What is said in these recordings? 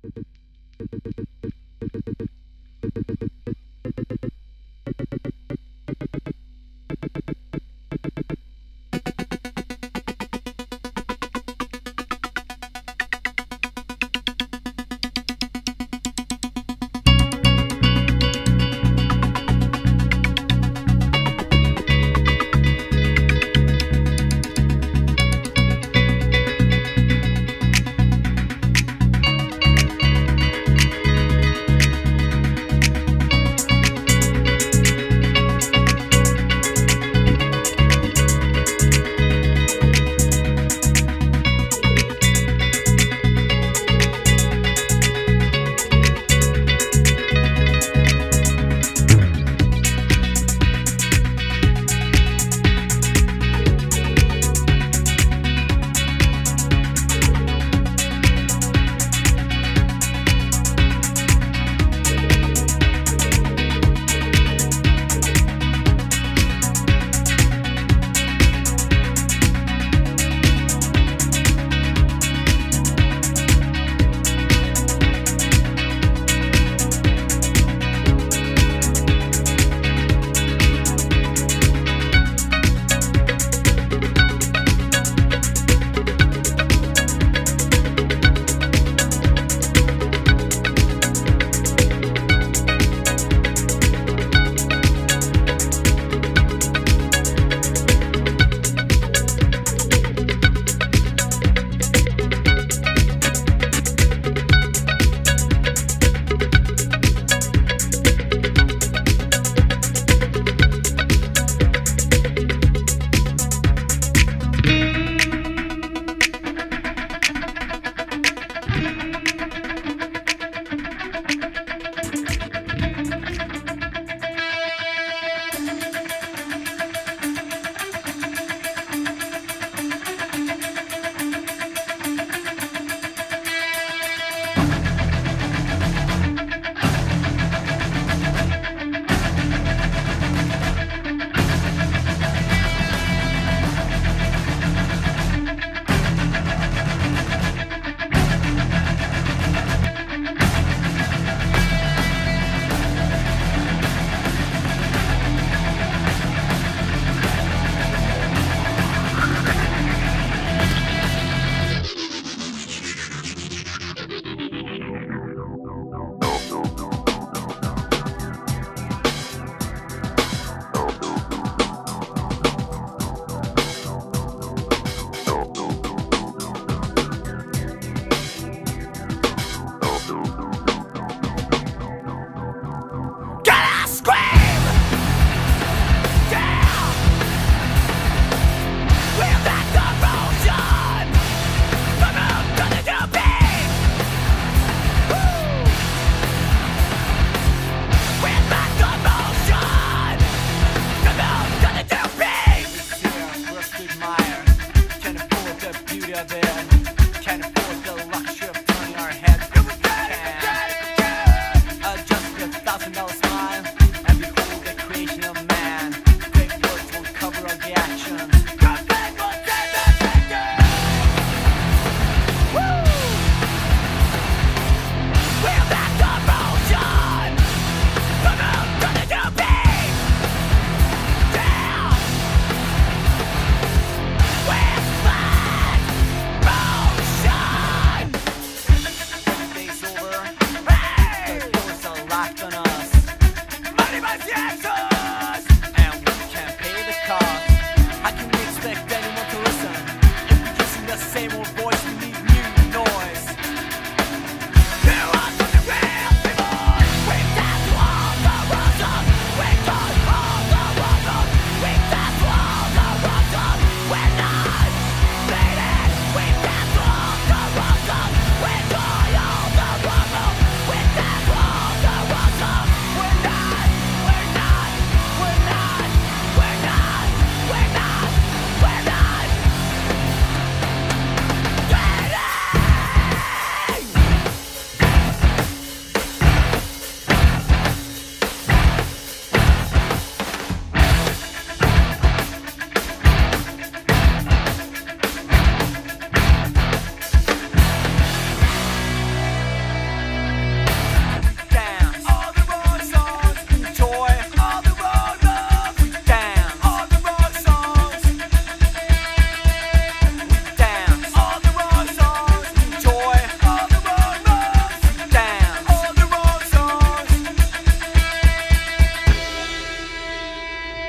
Thank you.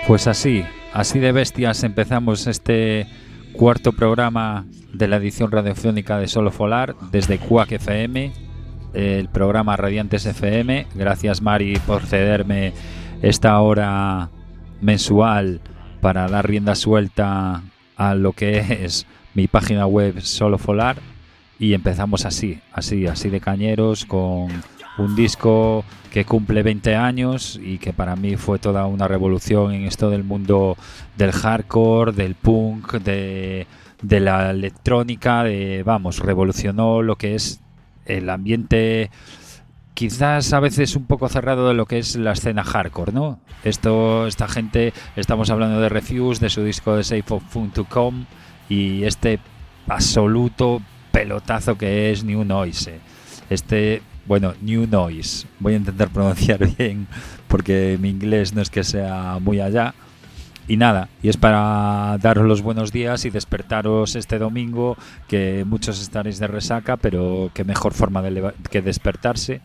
Pues así, así de bestias empezamos este cuarto programa de la edición radiofónica de Solo Folar desde Cuac FM, el programa Radiantes FM. Gracias Mari por cederme esta hora mensual para dar rienda suelta a lo que es mi página web Solo Folar y empezamos así, así, así de cañeros con un disco que cumple 20 años y que para mí fue toda una revolución en esto del mundo del hardcore, del punk, de, la electrónica, de, vamos, revolucionó lo que es el ambiente quizás a veces un poco cerrado de lo que es la escena hardcore, ¿no? Esto, esta gente, estamos hablando de Refuse, de su disco de Safe of Fun to Come y este absoluto pelotazo que es New Noise. Este bueno, New Noise. Voy a intentar pronunciar bien porque mi inglés no es que sea muy allá. Y nada, y es para daros los buenos días y despertaros este domingo, que muchos estaréis de resaca, pero qué mejor forma de que despertarse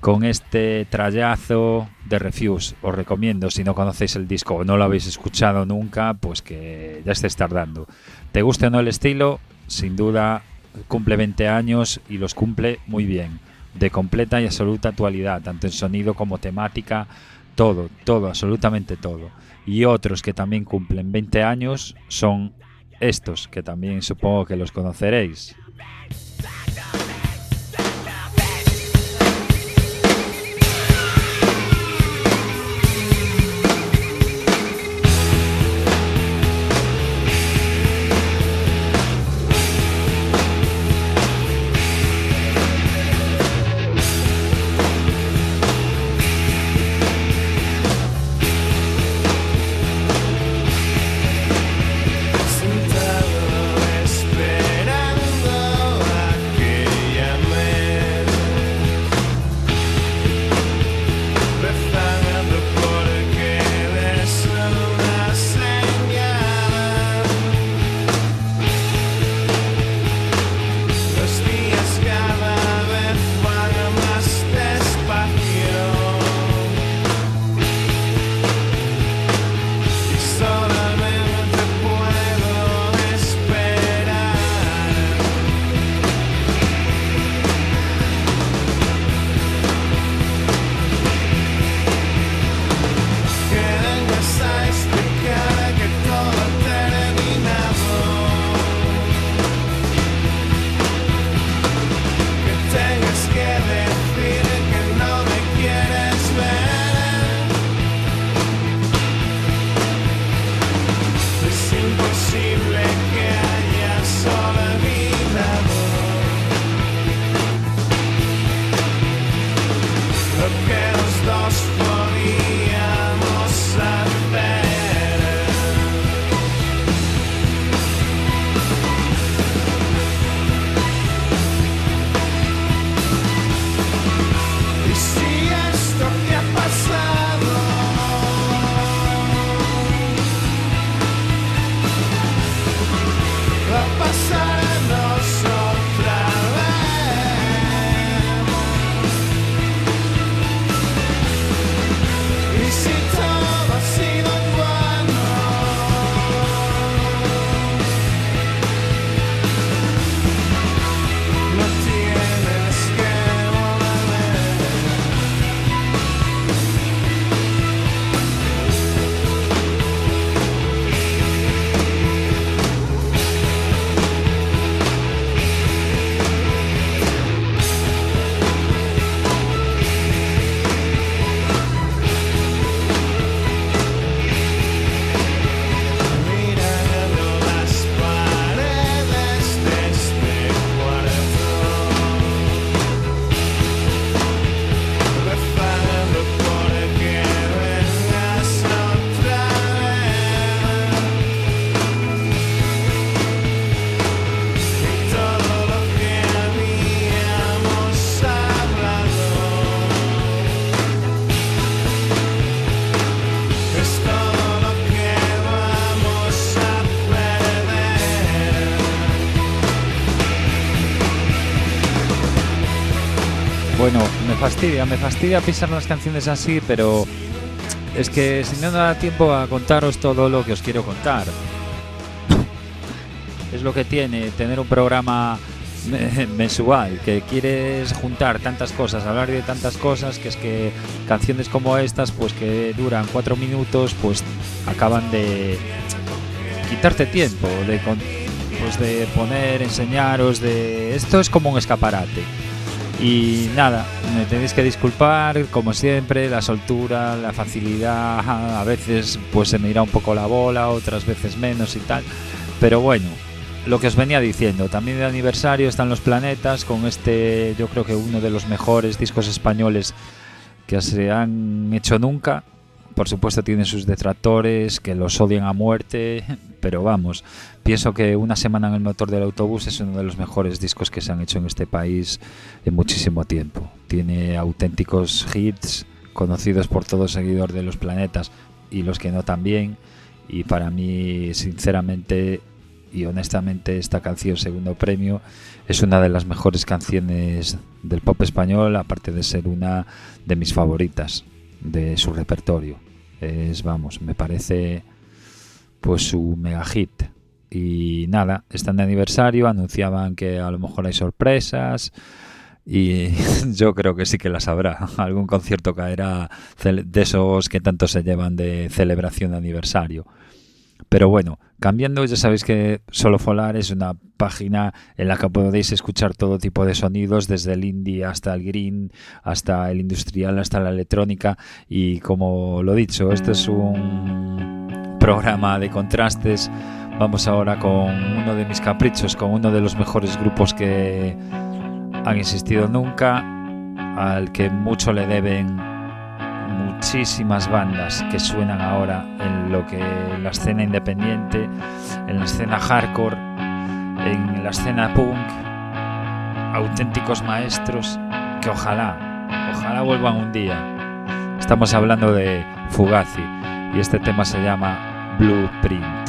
con este trayazo de Refuse. Os recomiendo, si no conocéis el disco o no lo habéis escuchado nunca, pues que ya estéis tardando. ¿Te gusta o no el estilo? Sin duda, cumple 20 años y los cumple muy bien de completa y absoluta actualidad, tanto en sonido como temática, todo, todo, absolutamente todo. Y otros que también cumplen 20 años son estos, que también supongo que los conoceréis. Fastidia, me fastidia pisar las canciones así, pero es que si no da tiempo a contaros todo lo que os quiero contar. es lo que tiene tener un programa mensual, que quieres juntar tantas cosas, hablar de tantas cosas, que es que canciones como estas, pues que duran cuatro minutos, pues acaban de quitarte tiempo, de, pues de poner, enseñaros, de... Esto es como un escaparate. Y nada, me tenéis que disculpar, como siempre, la soltura, la facilidad, a veces pues se me irá un poco la bola, otras veces menos y tal. Pero bueno, lo que os venía diciendo, también de aniversario están los planetas con este, yo creo que uno de los mejores discos españoles que se han hecho nunca. Por supuesto tienen sus detractores que los odian a muerte, pero vamos, pienso que Una semana en el motor del autobús es uno de los mejores discos que se han hecho en este país en muchísimo tiempo. Tiene auténticos hits conocidos por todo seguidor de los planetas y los que no también. Y para mí, sinceramente, y honestamente esta canción Segundo Premio es una de las mejores canciones del pop español, aparte de ser una de mis favoritas de su repertorio. Es, vamos, me parece pues su mega hit. Y nada, están de aniversario, anunciaban que a lo mejor hay sorpresas y yo creo que sí que las habrá. Algún concierto caerá de esos que tanto se llevan de celebración de aniversario. Pero bueno, cambiando, ya sabéis que Solo Folar es una página en la que podéis escuchar todo tipo de sonidos, desde el indie hasta el green, hasta el industrial, hasta la electrónica. Y como lo he dicho, este es un programa de contrastes. Vamos ahora con uno de mis caprichos, con uno de los mejores grupos que han existido nunca, al que mucho le deben muchísimas bandas que suenan ahora en lo que la escena independiente, en la escena hardcore, en la escena punk, auténticos maestros que ojalá, ojalá vuelvan un día. Estamos hablando de Fugazi y este tema se llama Blueprint.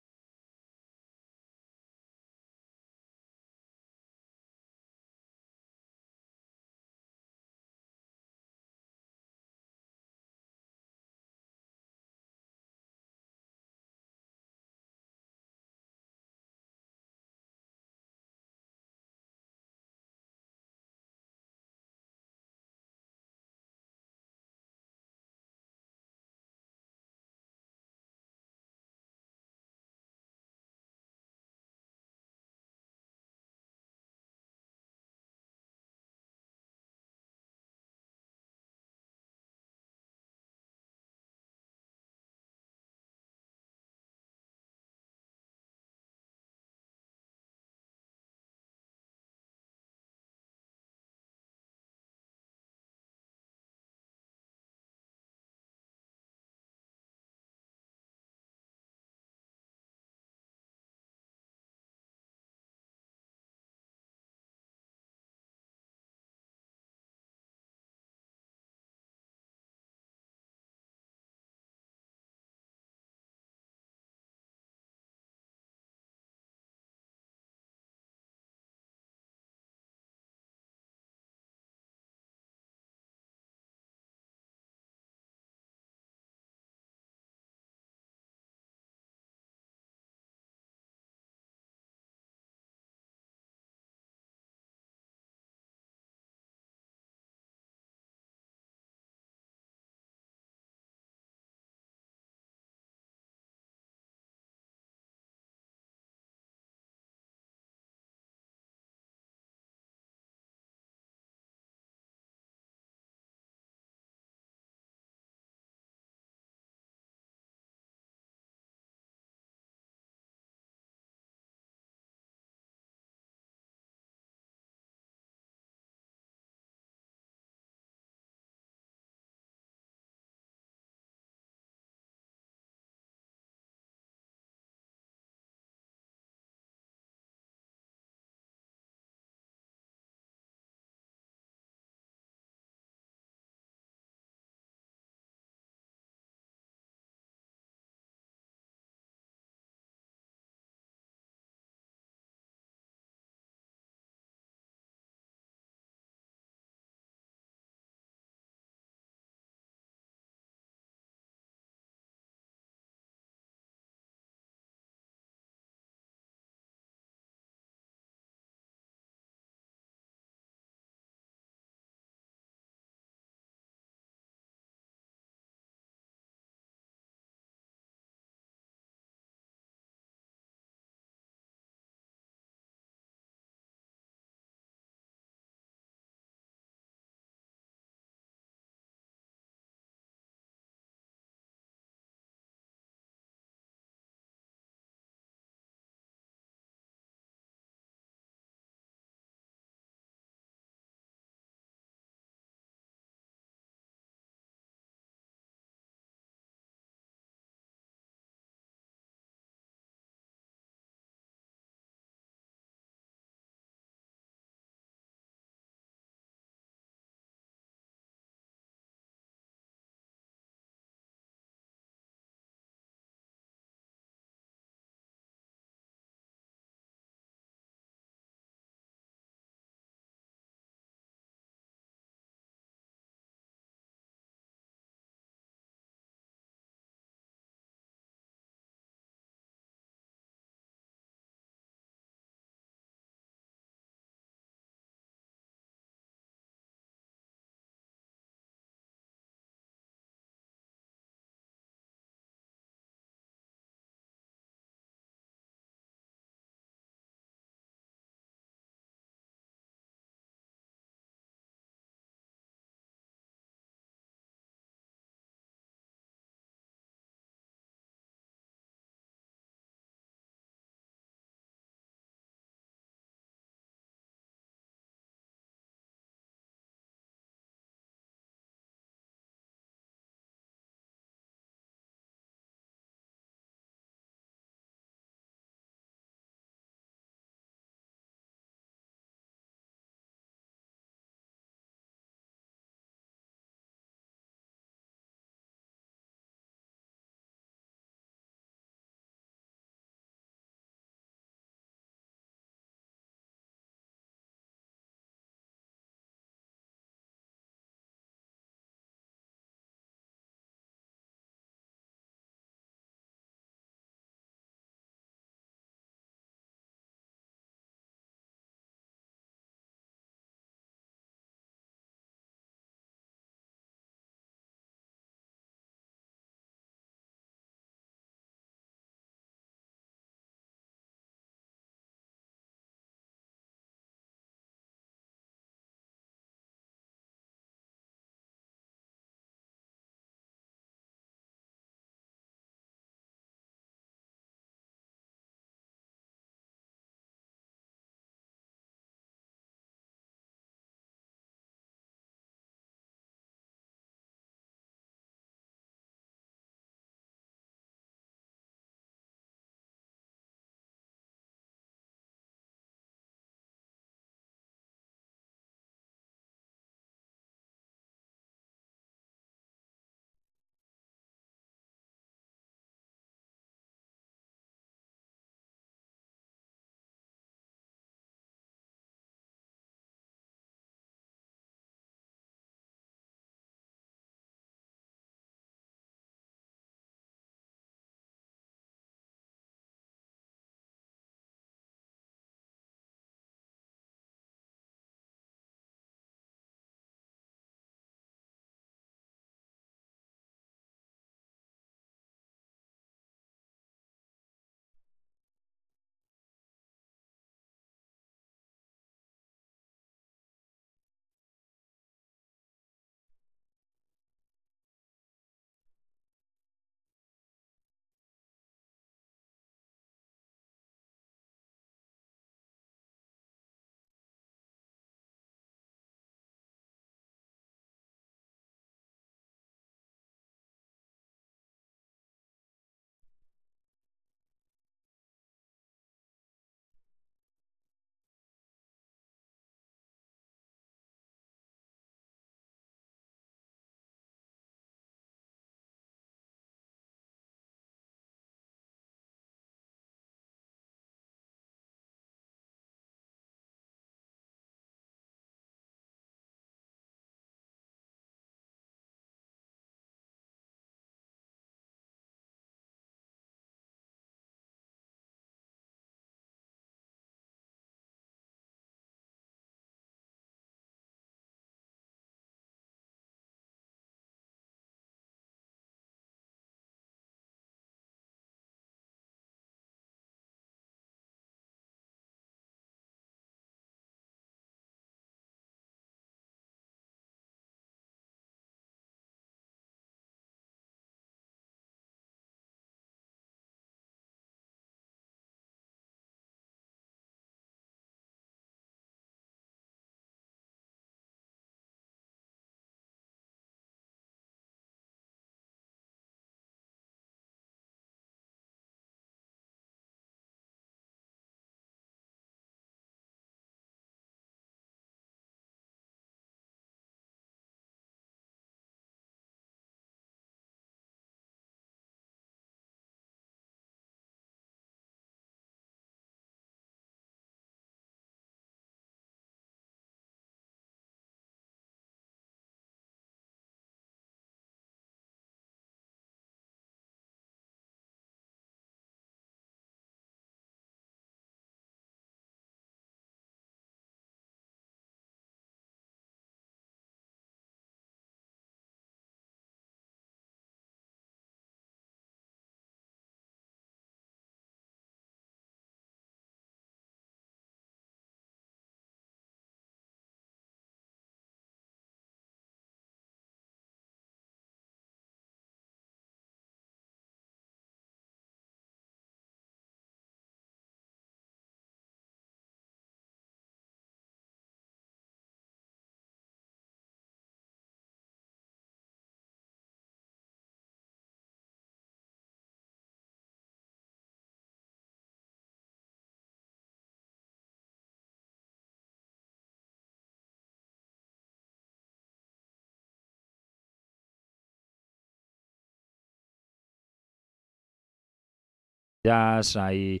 Jazz, hay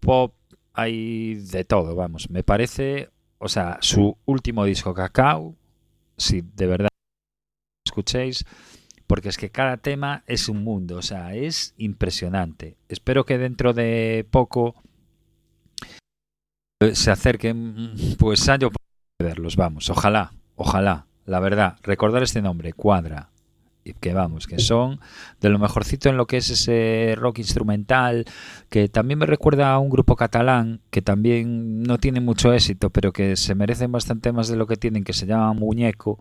pop, hay de todo, vamos. Me parece, o sea, su último disco, Cacao, si de verdad escuchéis, porque es que cada tema es un mundo, o sea, es impresionante. Espero que dentro de poco se acerquen, pues a yo verlos, vamos, ojalá, ojalá, la verdad, recordar este nombre, Cuadra, que vamos, que son de lo mejorcito en lo que es ese rock instrumental, que también me recuerda a un grupo catalán que también no tiene mucho éxito, pero que se merecen bastante más de lo que tienen, que se llama Muñeco,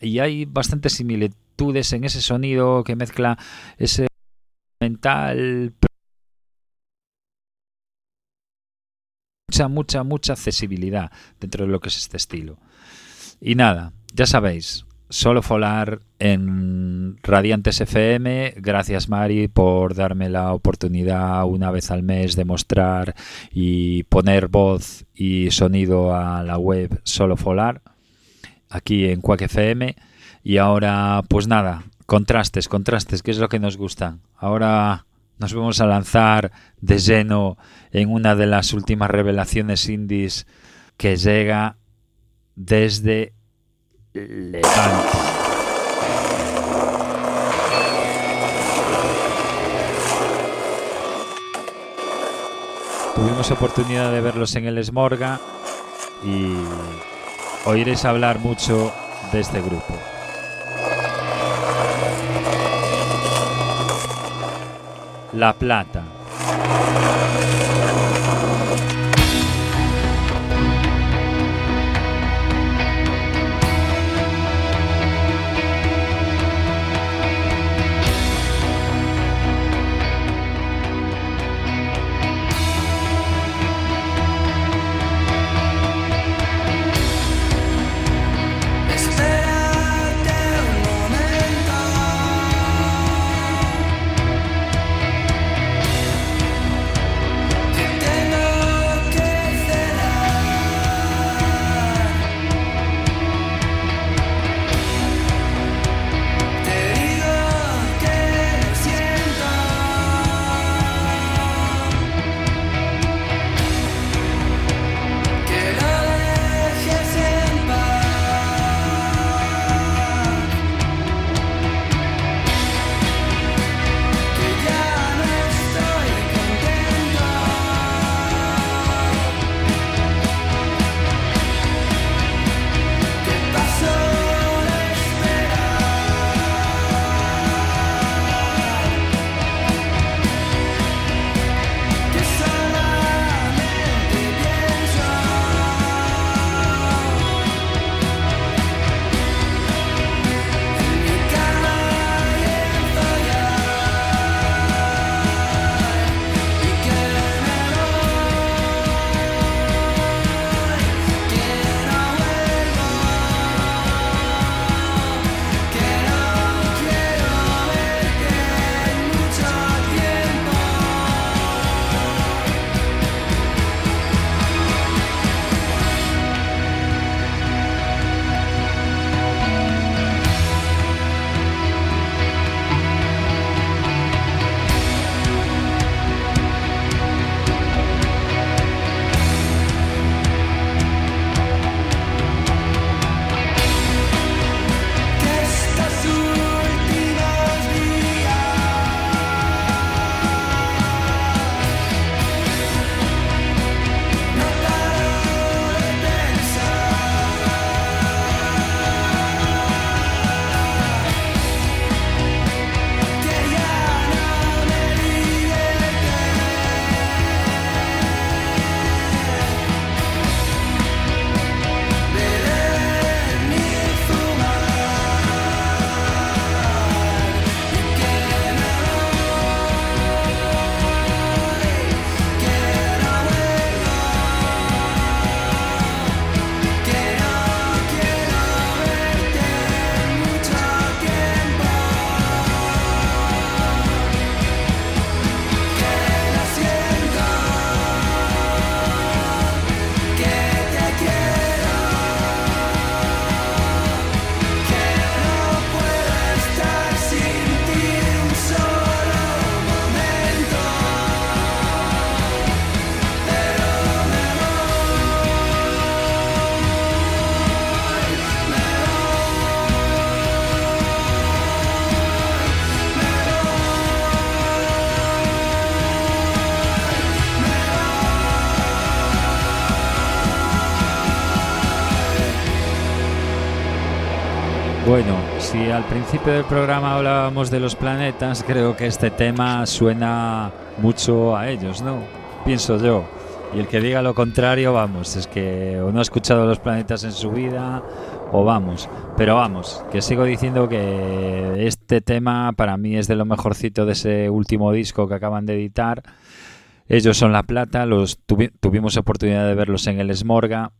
y hay bastantes similitudes en ese sonido que mezcla ese mental mucha, mucha, mucha accesibilidad dentro de lo que es este estilo. Y nada, ya sabéis, solo folar en Radiantes FM. Gracias Mari por darme la oportunidad una vez al mes de mostrar y poner voz y sonido a la web Solo Folar aquí en Quack FM. Y ahora, pues nada, contrastes, contrastes, que es lo que nos gusta. Ahora nos vamos a lanzar de lleno en una de las últimas revelaciones indies que llega desde Levante. Tuvimos oportunidad de verlos en el Smorga y oiréis hablar mucho de este grupo. La Plata. Al principio del programa hablábamos de los planetas, creo que este tema suena mucho a ellos, ¿no? Pienso yo. Y el que diga lo contrario, vamos, es que o no ha escuchado los planetas en su vida o vamos. Pero vamos, que sigo diciendo que este tema para mí es de lo mejorcito de ese último disco que acaban de editar. Ellos son La Plata, los tuvimos oportunidad de verlos en el Smorga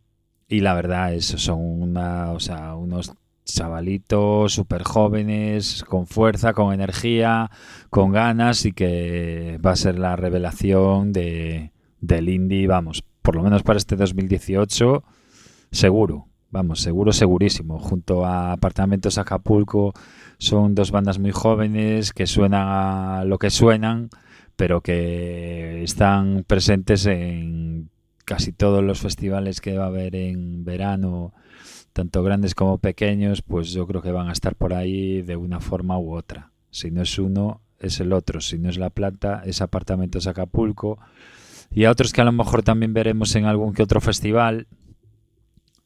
y la verdad es son una, o sea, unos chavalitos súper jóvenes, con fuerza, con energía, con ganas y que va a ser la revelación de, del indie, vamos, por lo menos para este 2018, seguro, vamos, seguro, segurísimo. Junto a Apartamentos Acapulco son dos bandas muy jóvenes que suenan a lo que suenan, pero que están presentes en casi todos los festivales que va a haber en verano, tanto grandes como pequeños, pues yo creo que van a estar por ahí de una forma u otra. Si no es uno, es el otro. Si no es La Plata, es Apartamentos Acapulco y a otros que a lo mejor también veremos en algún que otro festival,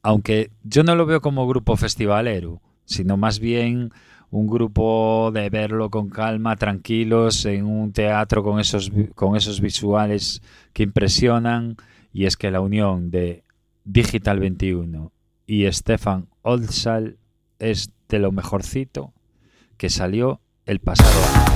aunque yo no lo veo como grupo festivalero, sino más bien un grupo de verlo con calma, tranquilos, en un teatro con esos, con esos visuales que impresionan, y es que la unión de Digital 21 y Stefan Olsal es de lo mejorcito que salió el pasado año.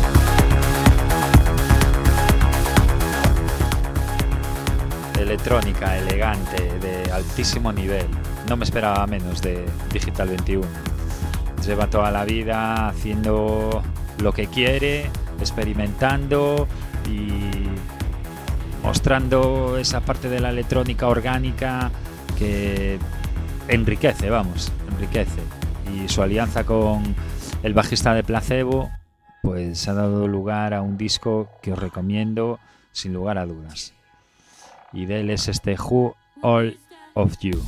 electrónica elegante de altísimo nivel. No me esperaba menos de Digital 21. Lleva toda la vida haciendo lo que quiere, experimentando y mostrando esa parte de la electrónica orgánica que enriquece, vamos, enriquece. Y su alianza con el bajista de Placebo, pues ha dado lugar a un disco que os recomiendo sin lugar a dudas y de él es este Who All of You.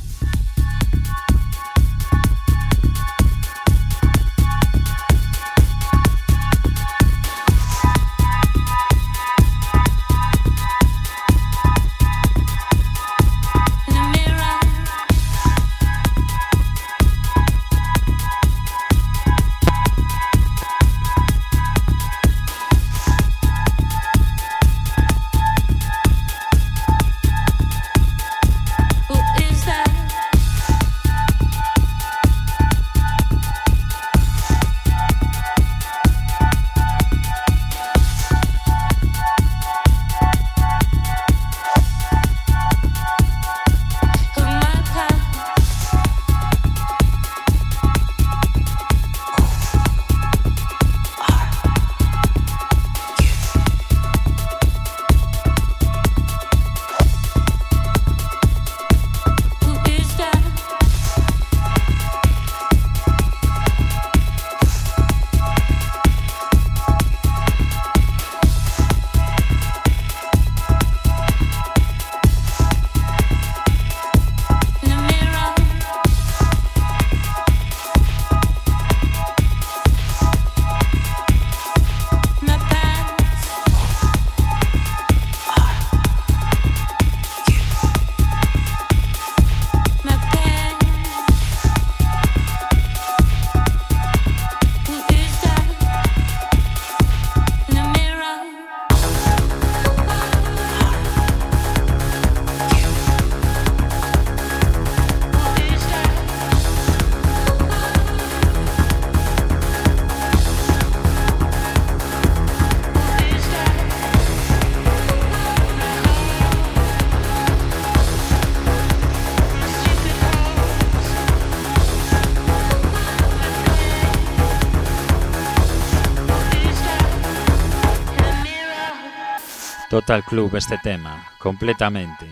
Total Club este tema, completamente.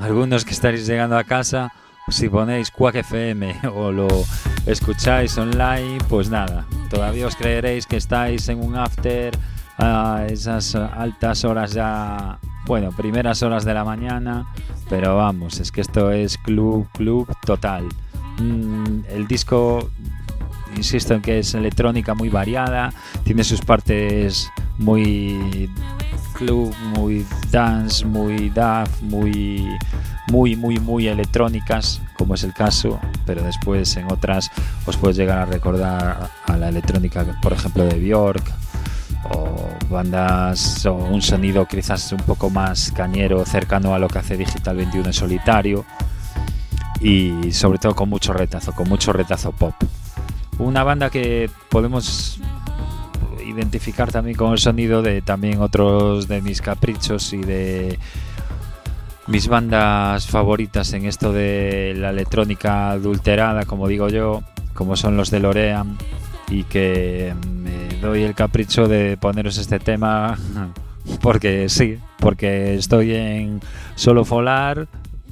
Algunos que estaréis llegando a casa, si ponéis Quack FM o lo escucháis online, pues nada, todavía os creeréis que estáis en un after a esas altas horas ya, bueno, primeras horas de la mañana, pero vamos, es que esto es club, club total. Mm, el disco, insisto en que es electrónica muy variada, tiene sus partes muy club, muy dance, muy DAF, muy, muy, muy, muy electrónicas, como es el caso. pero después en otras os puedes llegar a recordar a la electrónica, por ejemplo, de Bjork, o bandas o un sonido quizás un poco más cañero, cercano a lo que hace Digital 21 en solitario y sobre todo con mucho retazo, con mucho retazo pop. Una banda que podemos identificar también con el sonido de también otros de mis caprichos y de mis bandas favoritas en esto de la electrónica adulterada, como digo yo, como son los de Lorean y que me doy el capricho de poneros este tema porque sí, porque estoy en Solo Folar,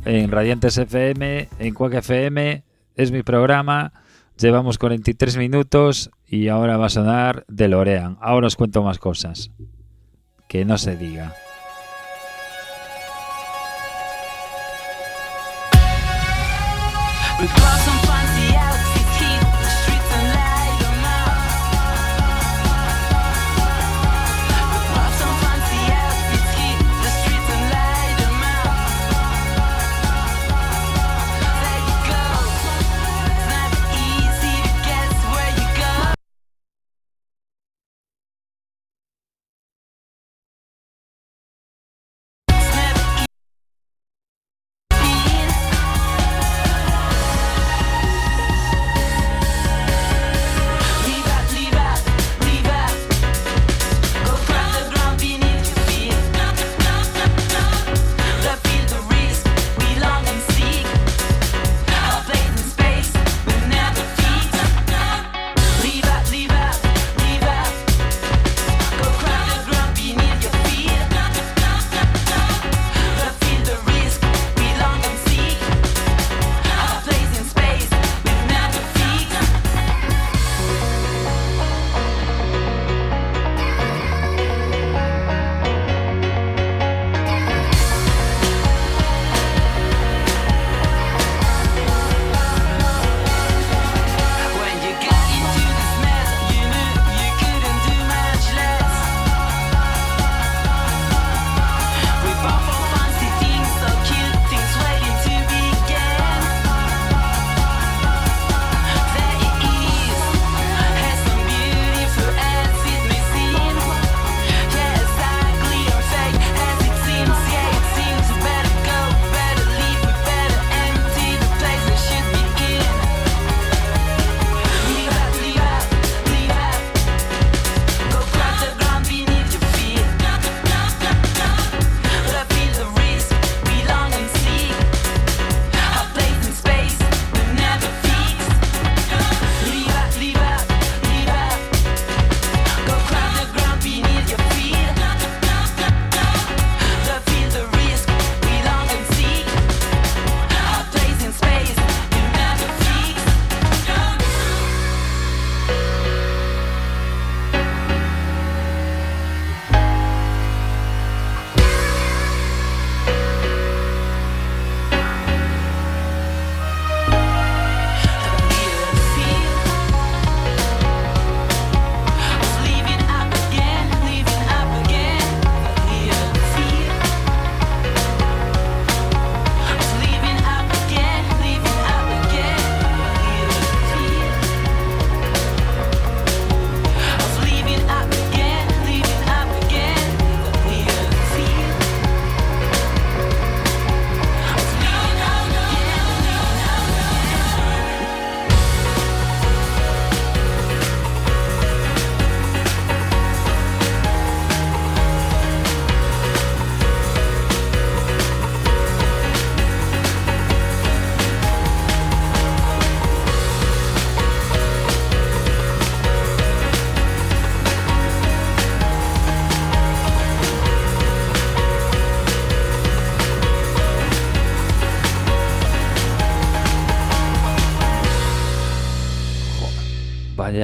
en Radiantes FM, en Quack FM, es mi programa, llevamos 43 minutos y ahora va a sonar de Lorean. Ahora os cuento más cosas. Que no se diga.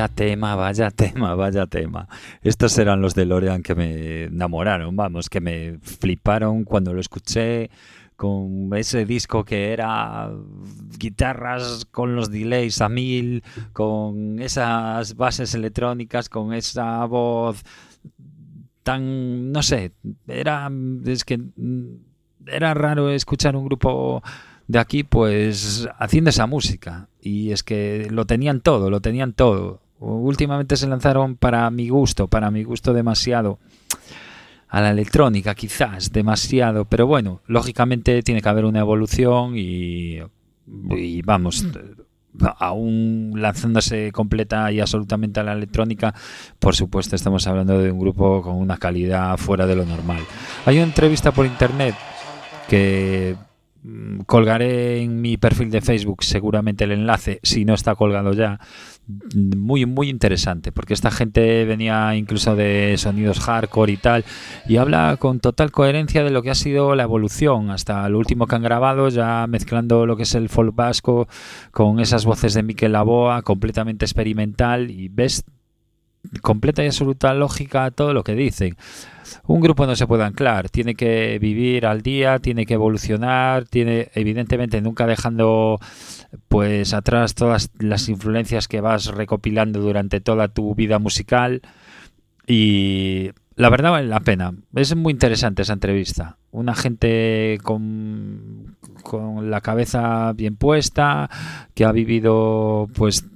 Vaya tema, vaya tema, vaya tema. Estos eran los de Lorean que me enamoraron, vamos, que me fliparon cuando lo escuché con ese disco que era guitarras con los delays a mil, con esas bases electrónicas, con esa voz tan, no sé, era, que era raro escuchar un grupo de aquí, pues haciendo esa música. Y es que lo tenían todo, lo tenían todo. Últimamente se lanzaron para mi gusto, para mi gusto demasiado a la electrónica, quizás demasiado, pero bueno, lógicamente tiene que haber una evolución y, y vamos, aún lanzándose completa y absolutamente a la electrónica, por supuesto estamos hablando de un grupo con una calidad fuera de lo normal. Hay una entrevista por internet que Mm, colgaré en mi perfil de Facebook seguramente el enlace, si no está colgado ya. Muy, muy interesante, porque esta gente venía incluso de sonidos hardcore y tal, y habla con total coherencia de lo que ha sido la evolución hasta el último que han grabado, ya mezclando lo que es el folk vasco con esas voces de Miquel Laboa, completamente experimental, y ves completa y absoluta lógica todo lo que dicen. Un grupo no se puede anclar, tiene que vivir al día, tiene que evolucionar, tiene evidentemente nunca dejando pues atrás todas las influencias que vas recopilando durante toda tu vida musical y la verdad vale la pena. Es muy interesante esa entrevista. Una gente con, con la cabeza bien puesta, que ha vivido pues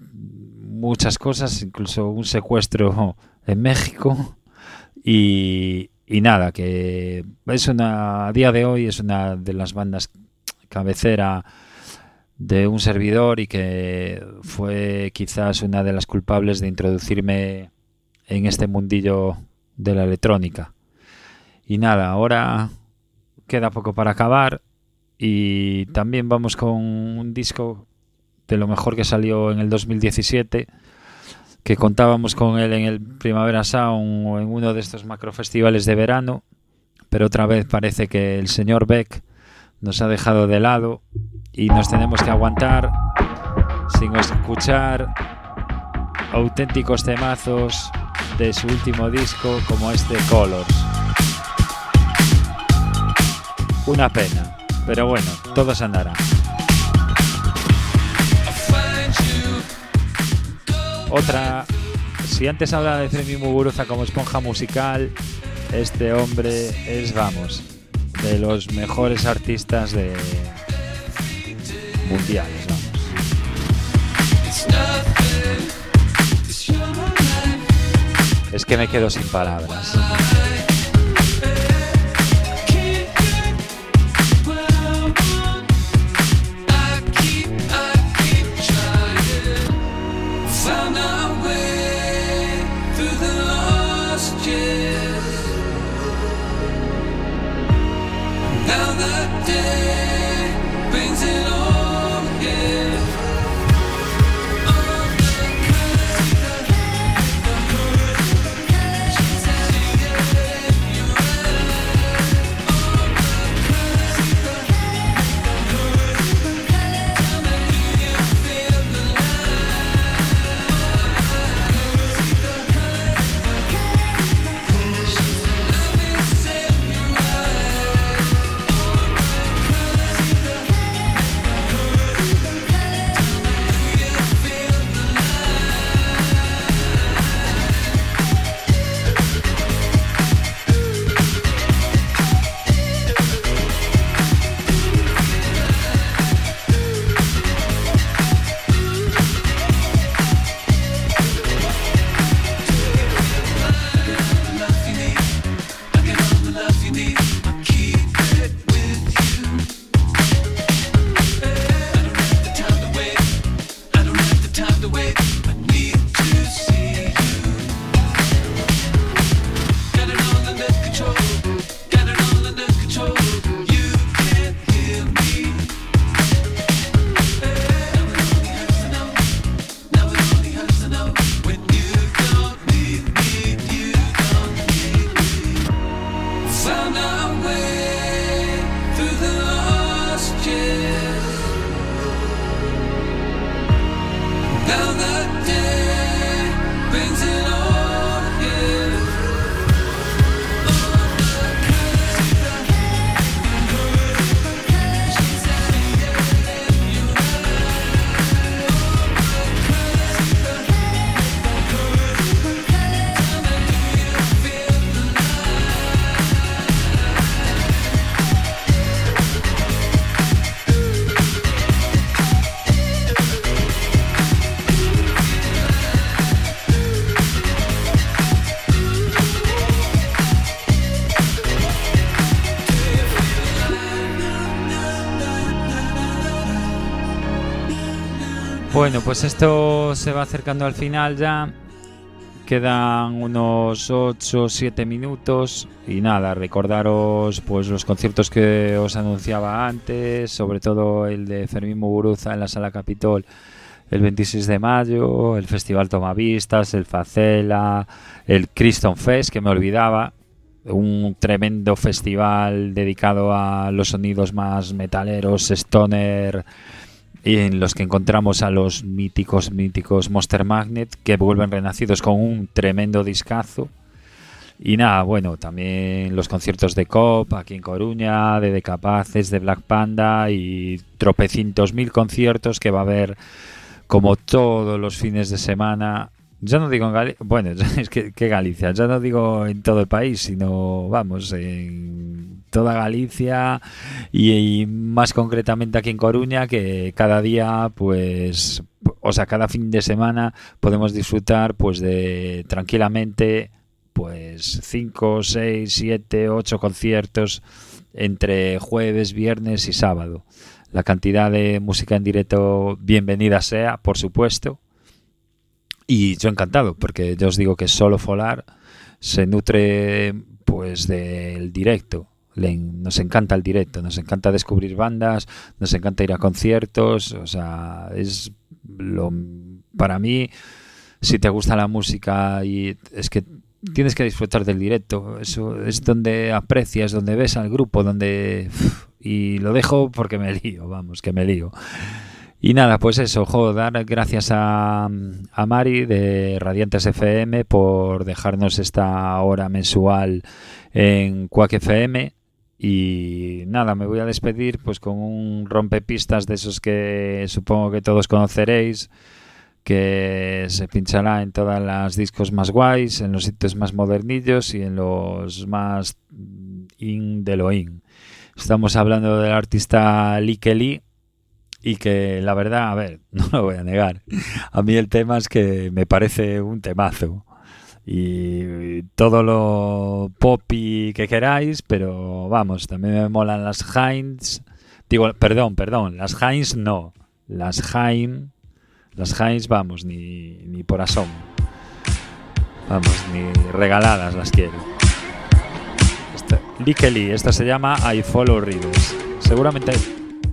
muchas cosas, incluso un secuestro en México. Y, nada, que es una, a día de hoy es una de las bandas cabecera de un servidor y que fue quizás una de las culpables de introducirme en este mundillo de la electrónica. Y nada, ahora queda poco para acabar y también vamos con un disco de lo mejor que salió en el 2017, que contábamos con él en el Primavera Sound o en uno de estos macrofestivales de verano, pero otra vez parece que el señor Beck nos ha dejado de lado y nos tenemos que aguantar sin escuchar auténticos temazos de su último disco como este Colors. Una pena, pero bueno, todos andarán. Otra, si antes hablaba de Fermín Muguruza como esponja musical, este hombre es, vamos, de los mejores artistas de mundiales, vamos. Es que me quedo sin palabras. Bueno, pues esto se va acercando al final ya. Quedan unos 8 o 7 minutos y nada, recordaros pues los conciertos que os anunciaba antes, sobre todo el de Fermín Muguruza en la Sala Capitol el 26 de mayo, el Festival Tomavistas, el Facela, el Criston Fest, que me olvidaba, un tremendo festival dedicado a los sonidos más metaleros, stoner, en los que encontramos a los míticos, míticos Monster Magnet que vuelven renacidos con un tremendo discazo. Y nada, bueno, también los conciertos de COP aquí en Coruña, de Decapaces, de Black Panda y tropecientos mil conciertos que va a haber como todos los fines de semana. Ya no digo en Galicia, bueno, es que, Galicia, ya no digo en todo el país, sino vamos, en toda Galicia y, más concretamente aquí en Coruña, que cada día, pues, o sea, cada fin de semana podemos disfrutar, pues, de tranquilamente, pues, 5, 6, 7, 8 conciertos entre jueves, viernes y sábado. La cantidad de música en directo, bienvenida sea, por supuesto. Y yo encantado, porque yo os digo que solo Folar se nutre pues del directo nos encanta el directo, nos encanta descubrir bandas, nos encanta ir a conciertos, o sea, es lo para mí si te gusta la música y es que tienes que disfrutar del directo, eso es donde aprecias, donde ves al grupo, donde y lo dejo porque me lío, vamos, que me lío. Y nada, pues eso, jo, dar gracias a, a Mari de Radiantes FM por dejarnos esta hora mensual en Quack FM y nada, me voy a despedir pues con un rompepistas de esos que supongo que todos conoceréis, que se pinchará en todas las discos más guays, en los sitios más modernillos y en los más in de lo in. Estamos hablando del artista Lee Kelly y que la verdad, a ver, no lo voy a negar, a mí el tema es que me parece un temazo y todo lo poppy que queráis, pero vamos, también me molan las Heinz. Digo, perdón, perdón, las Heinz no. Las Heinz, las Heinz, vamos, ni, ni por asomo. Vamos, ni regaladas las quiero. Esta, Lee esta se llama I Follow Rivers. Seguramente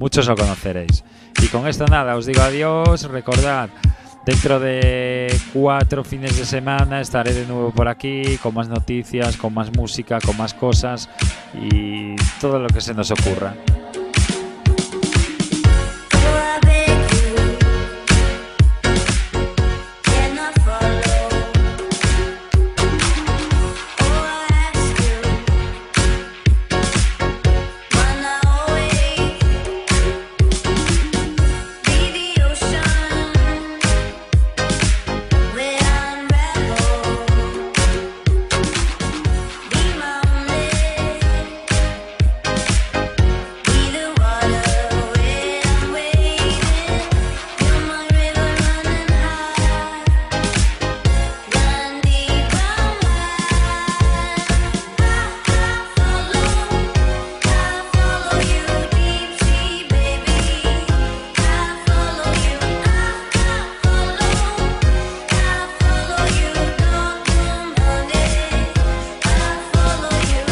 muchos lo conoceréis. Y con esto nada, os digo adiós. Recordad Dentro de cuatro fines de semana estaré de nuevo por aquí con más noticias, con más música, con más cosas y todo lo que se nos ocurra.